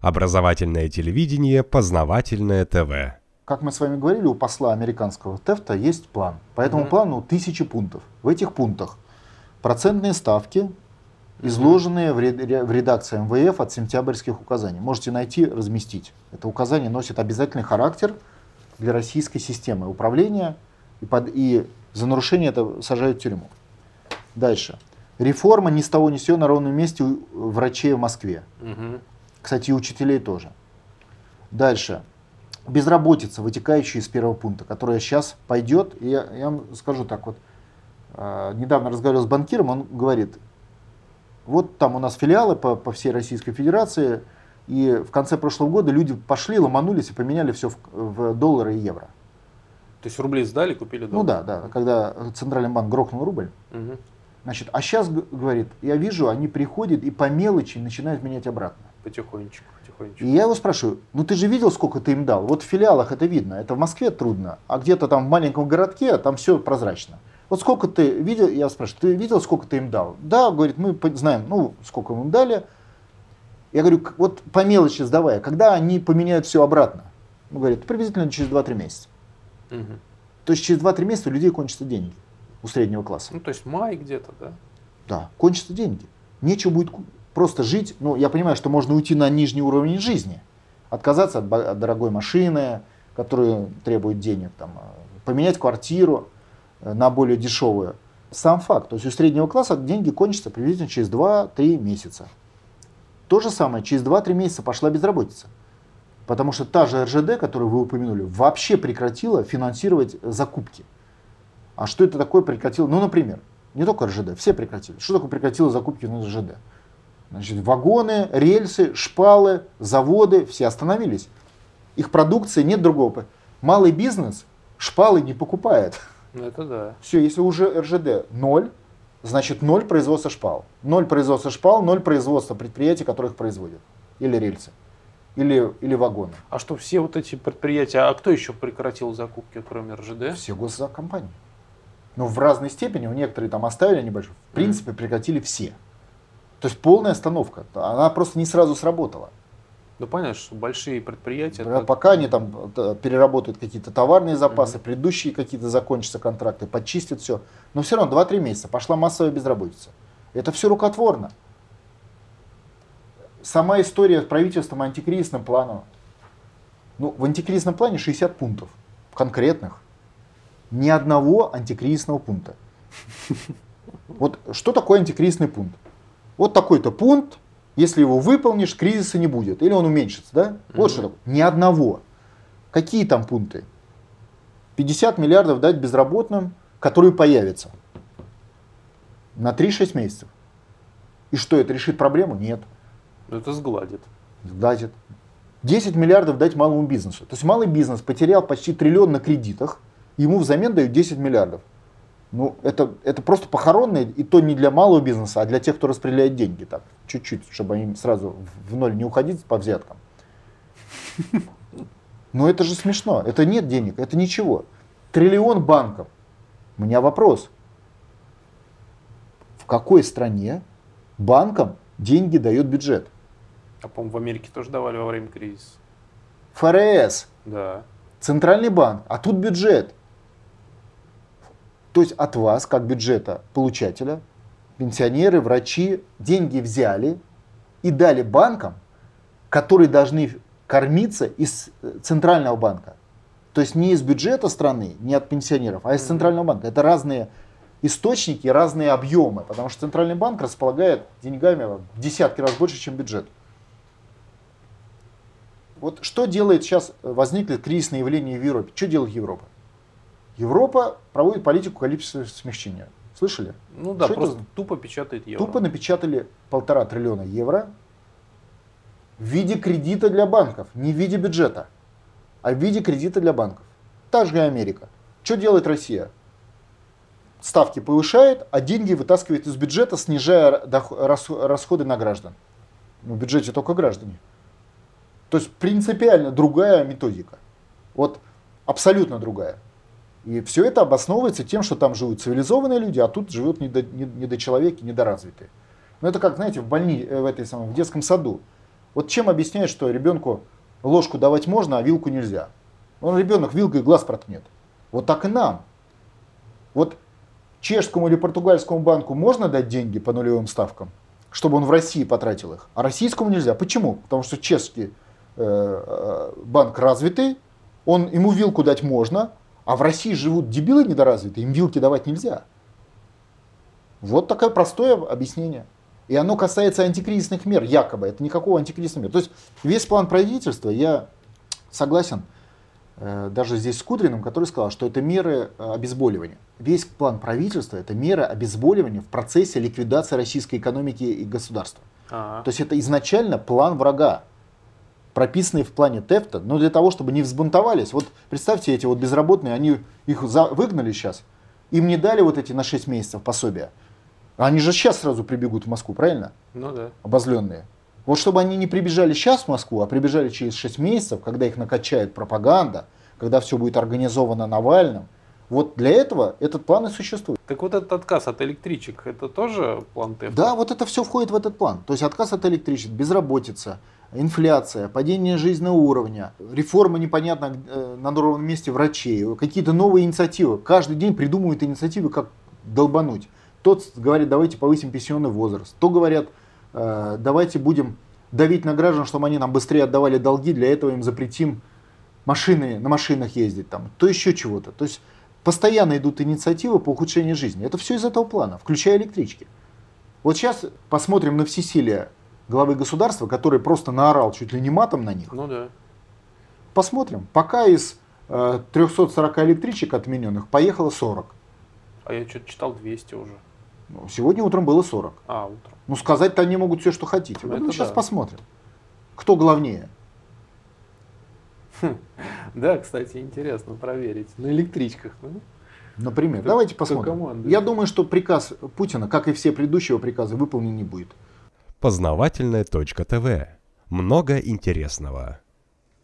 Образовательное телевидение, познавательное ТВ. Как мы с вами говорили, у посла американского ТЭФТа есть план. По этому mm-hmm. плану тысячи пунктов. В этих пунктах процентные ставки, изложенные в редакции МВФ от сентябрьских указаний. Можете найти, разместить. Это указание носит обязательный характер для российской системы управления, и, под, и за нарушение это сажают в тюрьму. Дальше. Реформа ни с того ни с сего на ровном месте у врачей в Москве. Угу. Кстати, и учителей тоже. Дальше. Безработица, вытекающая из первого пункта, которая сейчас пойдет. И я, я вам скажу так вот. Э, недавно разговаривал с банкиром, он говорит, вот там у нас филиалы по, по всей Российской Федерации, и в конце прошлого года люди пошли, ломанулись и поменяли все в, в доллары и евро. То есть рубли сдали, купили доллары? Ну да, да. Когда Центральный банк грохнул рубль. Угу. Значит, а сейчас, говорит, я вижу, они приходят и по мелочи начинают менять обратно. Потихонечку, потихонечку. И я его спрашиваю, ну ты же видел, сколько ты им дал? Вот в филиалах это видно, это в Москве трудно, а где-то там в маленьком городке там все прозрачно. Вот сколько ты видел, я спрашиваю, ты видел, сколько ты им дал? Да, говорит, мы знаем, ну, сколько мы им дали. Я говорю, вот по мелочи сдавая, когда они поменяют все обратно? Он говорит, приблизительно через 2-3 месяца. Угу. То есть через 2-3 месяца у людей кончатся деньги у среднего класса. Ну, то есть май где-то, да? Да, кончатся деньги. Нечего будет просто жить. Ну, я понимаю, что можно уйти на нижний уровень жизни, отказаться от, от дорогой машины, которая требует денег, там, э, поменять квартиру э, на более дешевую. Сам факт. То есть у среднего класса деньги кончатся приблизительно через 2-3 месяца. То же самое, через 2-3 месяца пошла безработица. Потому что та же РЖД, которую вы упомянули, вообще прекратила финансировать закупки. А что это такое прекратило? Ну, например, не только РЖД, все прекратили. Что такое прекратило закупки на РЖД? Значит, вагоны, рельсы, шпалы, заводы, все остановились. Их продукции нет другого. Малый бизнес шпалы не покупает. Ну, это да. Все, если уже РЖД ноль, значит ноль производства шпал. Ноль производства шпал, ноль производства предприятий, которые их производят. Или рельсы. Или, или вагоны. А что, все вот эти предприятия, а кто еще прекратил закупки, кроме РЖД? Все госзакомпании. Но в разной степени, у некоторых там оставили небольшой, в принципе прекратили все. То есть полная остановка. Она просто не сразу сработала. Ну понятно, что большие предприятия. Да, Пока они там э, переработают какие-то товарные запасы, угу. предыдущие какие-то закончатся контракты, подчистят все. Но все равно 2-3 месяца пошла массовая безработица. Это все рукотворно. Сама история с правительством антикризисным планом. Ну, в антикризисном плане 60 пунктов конкретных. Ни одного антикризисного пункта. Вот что такое антикризисный пункт? Вот такой-то пункт, если его выполнишь, кризиса не будет. Или он уменьшится, да? Вот mm-hmm. что такое. Ни одного. Какие там пункты? 50 миллиардов дать безработным, которые появятся на 3-6 месяцев. И что, это решит проблему? Нет. Это сгладит. Сгладит. 10 миллиардов дать малому бизнесу. То есть малый бизнес потерял почти триллион на кредитах, ему взамен дают 10 миллиардов. Ну, это, это просто похоронное, и то не для малого бизнеса, а для тех, кто распределяет деньги так, чуть-чуть, чтобы они сразу в ноль не уходить по взяткам. Но это же смешно. Это нет денег, это ничего. Триллион банков. У меня вопрос. В какой стране банкам деньги дает бюджет? А, по-моему, в Америке тоже давали во время кризиса. ФРС. Да. Центральный банк. А тут бюджет. То есть от вас, как бюджета получателя, пенсионеры, врачи деньги взяли и дали банкам, которые должны кормиться из э, центрального банка. То есть не из бюджета страны, не от пенсионеров, а из центрального банка. Это разные источники, разные объемы, потому что центральный банк располагает деньгами в десятки раз больше, чем бюджет. Вот что делает сейчас, э, возникли кризисные явления в Европе? Что делает Европа? Европа проводит политику количественного смягчения. Слышали? Ну да, Что просто это? тупо печатает евро. Тупо напечатали полтора триллиона евро в виде кредита для банков, не в виде бюджета, а в виде кредита для банков. Та же и Америка. Что делает Россия? Ставки повышает, а деньги вытаскивает из бюджета, снижая расходы на граждан. Ну, в бюджете только граждане. То есть принципиально другая методика. Вот абсолютно другая. И все это обосновывается тем, что там живут цивилизованные люди, а тут живут недо, недочеловеки, недоразвитые. Ну это как, знаете, в больни, э, в этой самой, в детском саду. Вот чем объясняют, что ребенку ложку давать можно, а вилку нельзя? Он ребенок вилкой глаз проткнет. Вот так и нам. Вот чешскому или португальскому банку можно дать деньги по нулевым ставкам, чтобы он в России потратил их, а российскому нельзя. Почему? Потому что чешский э, э, банк развитый, он, ему вилку дать можно, а в России живут дебилы недоразвитые, им вилки давать нельзя. Вот такое простое объяснение. И оно касается антикризисных мер, якобы. Это никакого антикризисных мер. То есть весь план правительства, я согласен, Э, даже здесь с Кудриным, который сказал, что это меры э, обезболивания. Весь план правительства это меры обезболивания в процессе ликвидации российской экономики и государства. А-а. То есть это изначально план врага, прописанный в плане ТЭФТа, но для того, чтобы не взбунтовались. Вот представьте, эти вот безработные, они их за, выгнали сейчас, им не дали вот эти на 6 месяцев пособия. Они же сейчас сразу прибегут в Москву, правильно? Ну да. Обозленные. Вот чтобы они не прибежали сейчас в Москву, а прибежали через 6 месяцев, когда их накачает пропаганда, когда все будет организовано Навальным, вот для этого этот план и существует. Так вот этот отказ от электричек, это тоже план ТЭФ? Да, вот это все входит в этот план. То есть отказ от электричек, безработица, инфляция, падение жизненного уровня, реформа непонятно э, на новом месте врачей, какие-то новые инициативы. Каждый день придумывают инициативы, как долбануть. Тот говорит, давайте повысим пенсионный возраст. То говорят, Э, давайте будем давить на граждан, чтобы они нам быстрее отдавали долги, для этого им запретим машины, на машинах ездить, там, то еще чего-то. То есть постоянно идут инициативы по ухудшению жизни. Это все из этого плана, включая электрички. Вот сейчас посмотрим на всесилие главы государства, который просто наорал чуть ли не матом на них. Ну да. Посмотрим. Пока из э, 340 электричек отмененных поехало 40. А я что-то читал 200 уже. Ну, сегодня утром было 40. А, утром. Ну, сказать-то они могут все, что хотите. Ну, ну сейчас да. посмотрим. Кто главнее? Хм. Да, кстати, интересно проверить. На электричках. Ну? Например. Кто, Давайте посмотрим. Я думаю, что приказ Путина, как и все предыдущие приказы, выполнен не будет. Познавательная точка ТВ. Много интересного.